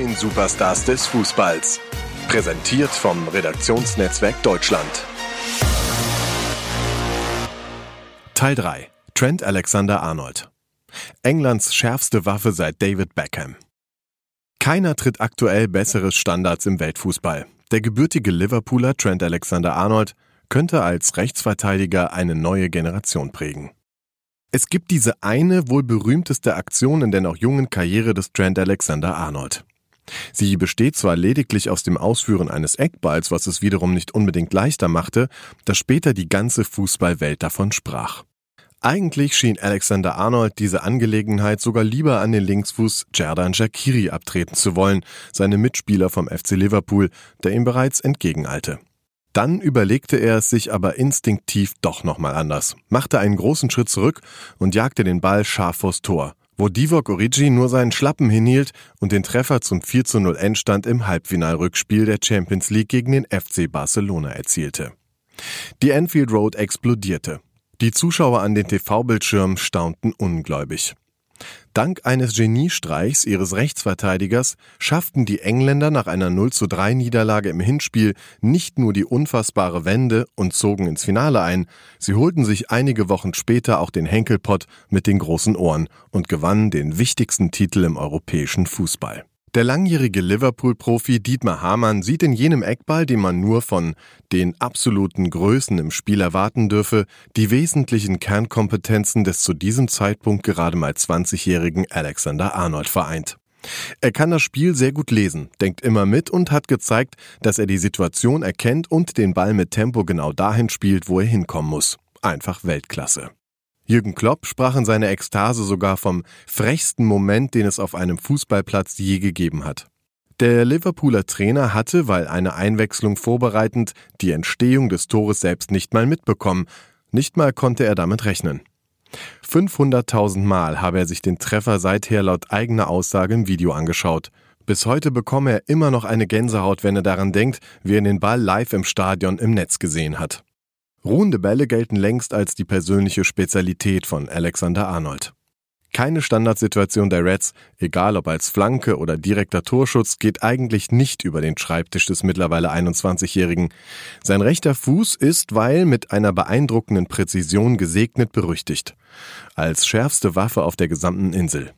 neuen Superstars des Fußballs. Präsentiert vom Redaktionsnetzwerk Deutschland. Teil 3. Trent Alexander Arnold. Englands schärfste Waffe seit David Beckham. Keiner tritt aktuell besseres Standards im Weltfußball. Der gebürtige Liverpooler Trent Alexander Arnold könnte als Rechtsverteidiger eine neue Generation prägen. Es gibt diese eine wohl berühmteste Aktion in der noch jungen Karriere des Trent Alexander Arnold. Sie besteht zwar lediglich aus dem Ausführen eines Eckballs, was es wiederum nicht unbedingt leichter machte, dass später die ganze Fußballwelt davon sprach. Eigentlich schien Alexander Arnold diese Angelegenheit sogar lieber an den Linksfuß Jerdan Shakiri abtreten zu wollen, seine Mitspieler vom FC Liverpool, der ihm bereits entgegeneilte. Dann überlegte er es sich aber instinktiv doch nochmal anders, machte einen großen Schritt zurück und jagte den Ball scharf vors Tor, wo Divock Origi nur seinen Schlappen hinhielt und den Treffer zum 4 zu 0 Endstand im Halbfinalrückspiel der Champions League gegen den FC Barcelona erzielte. Die Enfield Road explodierte. Die Zuschauer an den TV-Bildschirmen staunten ungläubig. Dank eines Geniestreichs ihres Rechtsverteidigers schafften die Engländer nach einer 0 zu 3 Niederlage im Hinspiel nicht nur die unfassbare Wende und zogen ins Finale ein, sie holten sich einige Wochen später auch den Henkelpott mit den großen Ohren und gewannen den wichtigsten Titel im europäischen Fußball. Der langjährige Liverpool-Profi Dietmar Hamann sieht in jenem Eckball, den man nur von den absoluten Größen im Spiel erwarten dürfe, die wesentlichen Kernkompetenzen des zu diesem Zeitpunkt gerade mal 20-jährigen Alexander Arnold vereint. Er kann das Spiel sehr gut lesen, denkt immer mit und hat gezeigt, dass er die Situation erkennt und den Ball mit Tempo genau dahin spielt, wo er hinkommen muss. Einfach Weltklasse. Jürgen Klopp sprach in seiner Ekstase sogar vom frechsten Moment, den es auf einem Fußballplatz je gegeben hat. Der Liverpooler Trainer hatte, weil eine Einwechslung vorbereitend, die Entstehung des Tores selbst nicht mal mitbekommen. Nicht mal konnte er damit rechnen. 500.000 Mal habe er sich den Treffer seither laut eigener Aussage im Video angeschaut. Bis heute bekomme er immer noch eine Gänsehaut, wenn er daran denkt, wie er den Ball live im Stadion im Netz gesehen hat. Ruhende Bälle gelten längst als die persönliche Spezialität von Alexander Arnold. Keine Standardsituation der Reds, egal ob als Flanke oder direkter Torschutz, geht eigentlich nicht über den Schreibtisch des mittlerweile 21-Jährigen. Sein rechter Fuß ist, weil mit einer beeindruckenden Präzision gesegnet, berüchtigt. Als schärfste Waffe auf der gesamten Insel.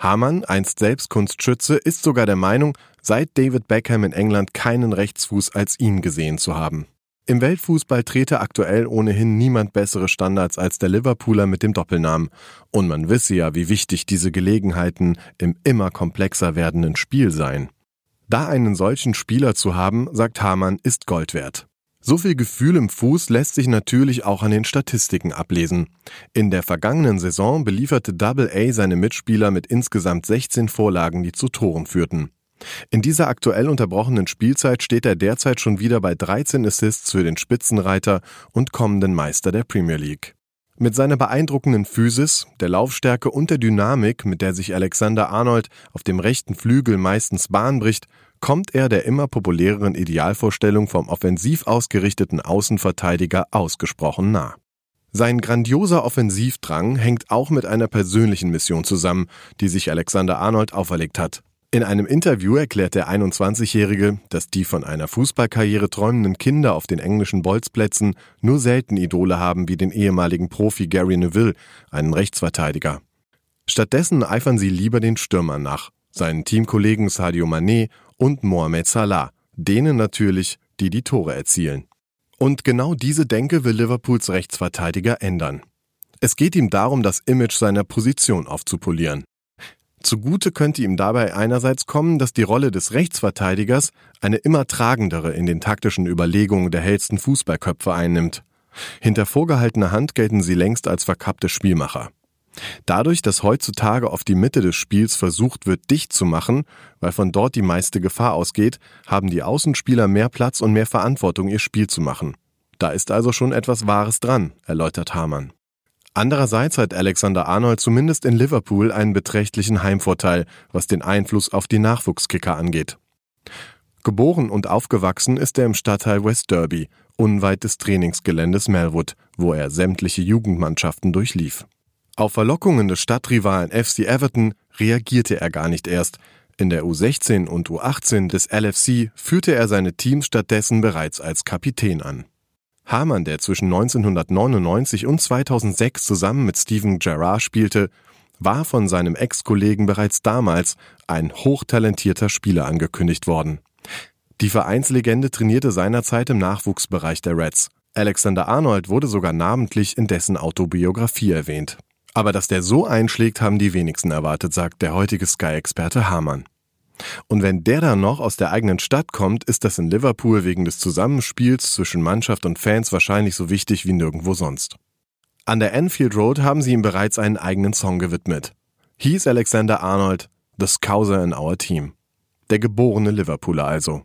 Hamann, einst selbst Kunstschütze, ist sogar der Meinung, seit David Beckham in England keinen Rechtsfuß als ihn gesehen zu haben. Im Weltfußball trete aktuell ohnehin niemand bessere Standards als der Liverpooler mit dem Doppelnamen. Und man wisse ja, wie wichtig diese Gelegenheiten im immer komplexer werdenden Spiel seien. Da einen solchen Spieler zu haben, sagt Hamann, ist Gold wert. So viel Gefühl im Fuß lässt sich natürlich auch an den Statistiken ablesen. In der vergangenen Saison belieferte Double A seine Mitspieler mit insgesamt 16 Vorlagen, die zu Toren führten. In dieser aktuell unterbrochenen Spielzeit steht er derzeit schon wieder bei 13 Assists für den Spitzenreiter und kommenden Meister der Premier League. Mit seiner beeindruckenden Physis, der Laufstärke und der Dynamik, mit der sich Alexander Arnold auf dem rechten Flügel meistens Bahn bricht, kommt er der immer populäreren Idealvorstellung vom offensiv ausgerichteten Außenverteidiger ausgesprochen nah. Sein grandioser Offensivdrang hängt auch mit einer persönlichen Mission zusammen, die sich Alexander Arnold auferlegt hat. In einem Interview erklärt der 21-Jährige, dass die von einer Fußballkarriere träumenden Kinder auf den englischen Bolzplätzen nur selten Idole haben wie den ehemaligen Profi Gary Neville, einen Rechtsverteidiger. Stattdessen eifern sie lieber den Stürmern nach, seinen Teamkollegen Sadio Mané und Mohamed Salah, denen natürlich, die die Tore erzielen. Und genau diese Denke will Liverpools Rechtsverteidiger ändern. Es geht ihm darum, das Image seiner Position aufzupolieren. Zugute könnte ihm dabei einerseits kommen, dass die Rolle des Rechtsverteidigers eine immer tragendere in den taktischen Überlegungen der hellsten Fußballköpfe einnimmt. Hinter vorgehaltener Hand gelten sie längst als verkappte Spielmacher. Dadurch, dass heutzutage auf die Mitte des Spiels versucht wird, dicht zu machen, weil von dort die meiste Gefahr ausgeht, haben die Außenspieler mehr Platz und mehr Verantwortung, ihr Spiel zu machen. Da ist also schon etwas Wahres dran, erläutert Hamann. Andererseits hat Alexander Arnold zumindest in Liverpool einen beträchtlichen Heimvorteil, was den Einfluss auf die Nachwuchskicker angeht. Geboren und aufgewachsen ist er im Stadtteil West Derby, unweit des Trainingsgeländes Melwood, wo er sämtliche Jugendmannschaften durchlief. Auf Verlockungen des Stadtrivalen FC Everton reagierte er gar nicht erst. In der U16 und U18 des LFC führte er seine Teams stattdessen bereits als Kapitän an. Hamann, der zwischen 1999 und 2006 zusammen mit Steven Gerrard spielte, war von seinem Ex-Kollegen bereits damals ein hochtalentierter Spieler angekündigt worden. Die Vereinslegende trainierte seinerzeit im Nachwuchsbereich der Reds. Alexander Arnold wurde sogar namentlich in dessen Autobiografie erwähnt. Aber dass der so einschlägt, haben die wenigsten erwartet, sagt der heutige Sky-Experte Hamann. Und wenn der dann noch aus der eigenen Stadt kommt, ist das in Liverpool wegen des Zusammenspiels zwischen Mannschaft und Fans wahrscheinlich so wichtig wie nirgendwo sonst. An der Enfield Road haben sie ihm bereits einen eigenen Song gewidmet. Hieß Alexander Arnold, The Scouser in Our Team. Der geborene Liverpooler also.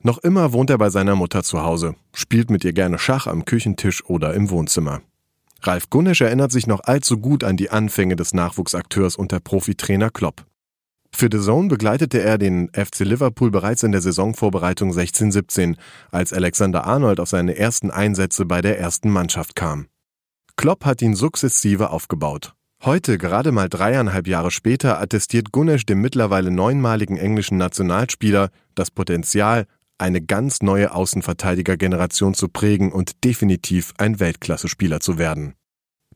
Noch immer wohnt er bei seiner Mutter zu Hause, spielt mit ihr gerne Schach am Küchentisch oder im Wohnzimmer. Ralf Gunnisch erinnert sich noch allzu gut an die Anfänge des Nachwuchsakteurs unter Profitrainer Klopp. Für The Zone begleitete er den FC Liverpool bereits in der Saisonvorbereitung 16-17, als Alexander Arnold auf seine ersten Einsätze bei der ersten Mannschaft kam. Klopp hat ihn sukzessive aufgebaut. Heute, gerade mal dreieinhalb Jahre später, attestiert Gunnesch dem mittlerweile neunmaligen englischen Nationalspieler das Potenzial, eine ganz neue Außenverteidigergeneration zu prägen und definitiv ein Weltklasse-Spieler zu werden.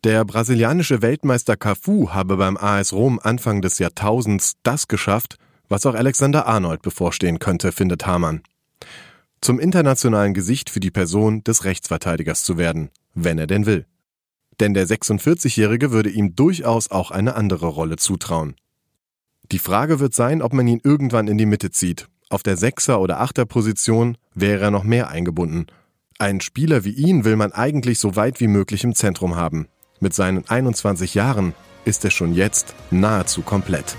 Der brasilianische Weltmeister Cafu habe beim AS Rom Anfang des Jahrtausends das geschafft, was auch Alexander Arnold bevorstehen könnte, findet Hamann. Zum internationalen Gesicht für die Person des Rechtsverteidigers zu werden, wenn er denn will. Denn der 46-Jährige würde ihm durchaus auch eine andere Rolle zutrauen. Die Frage wird sein, ob man ihn irgendwann in die Mitte zieht. Auf der Sechser- oder Achter-Position wäre er noch mehr eingebunden. Einen Spieler wie ihn will man eigentlich so weit wie möglich im Zentrum haben. Mit seinen 21 Jahren ist er schon jetzt nahezu komplett.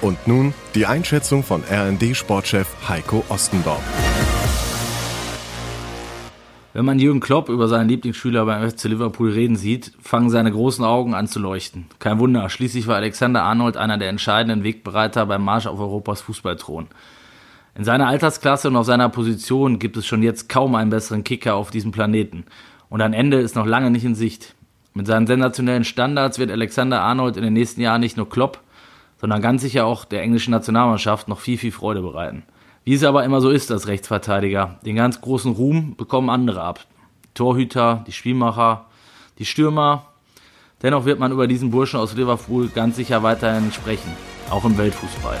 Und nun die Einschätzung von RND-Sportchef Heiko Ostendorf. Wenn man Jürgen Klopp über seinen Lieblingsschüler beim FC Liverpool reden sieht, fangen seine großen Augen an zu leuchten. Kein Wunder, schließlich war Alexander Arnold einer der entscheidenden Wegbereiter beim Marsch auf Europas Fußballthron. In seiner Altersklasse und auf seiner Position gibt es schon jetzt kaum einen besseren Kicker auf diesem Planeten. Und ein Ende ist noch lange nicht in Sicht. Mit seinen sensationellen Standards wird Alexander Arnold in den nächsten Jahren nicht nur Klopp, sondern ganz sicher auch der englischen Nationalmannschaft noch viel, viel Freude bereiten. Wie es aber immer so ist als Rechtsverteidiger, den ganz großen Ruhm bekommen andere ab. Die Torhüter, die Spielmacher, die Stürmer. Dennoch wird man über diesen Burschen aus Liverpool ganz sicher weiterhin sprechen, auch im Weltfußball.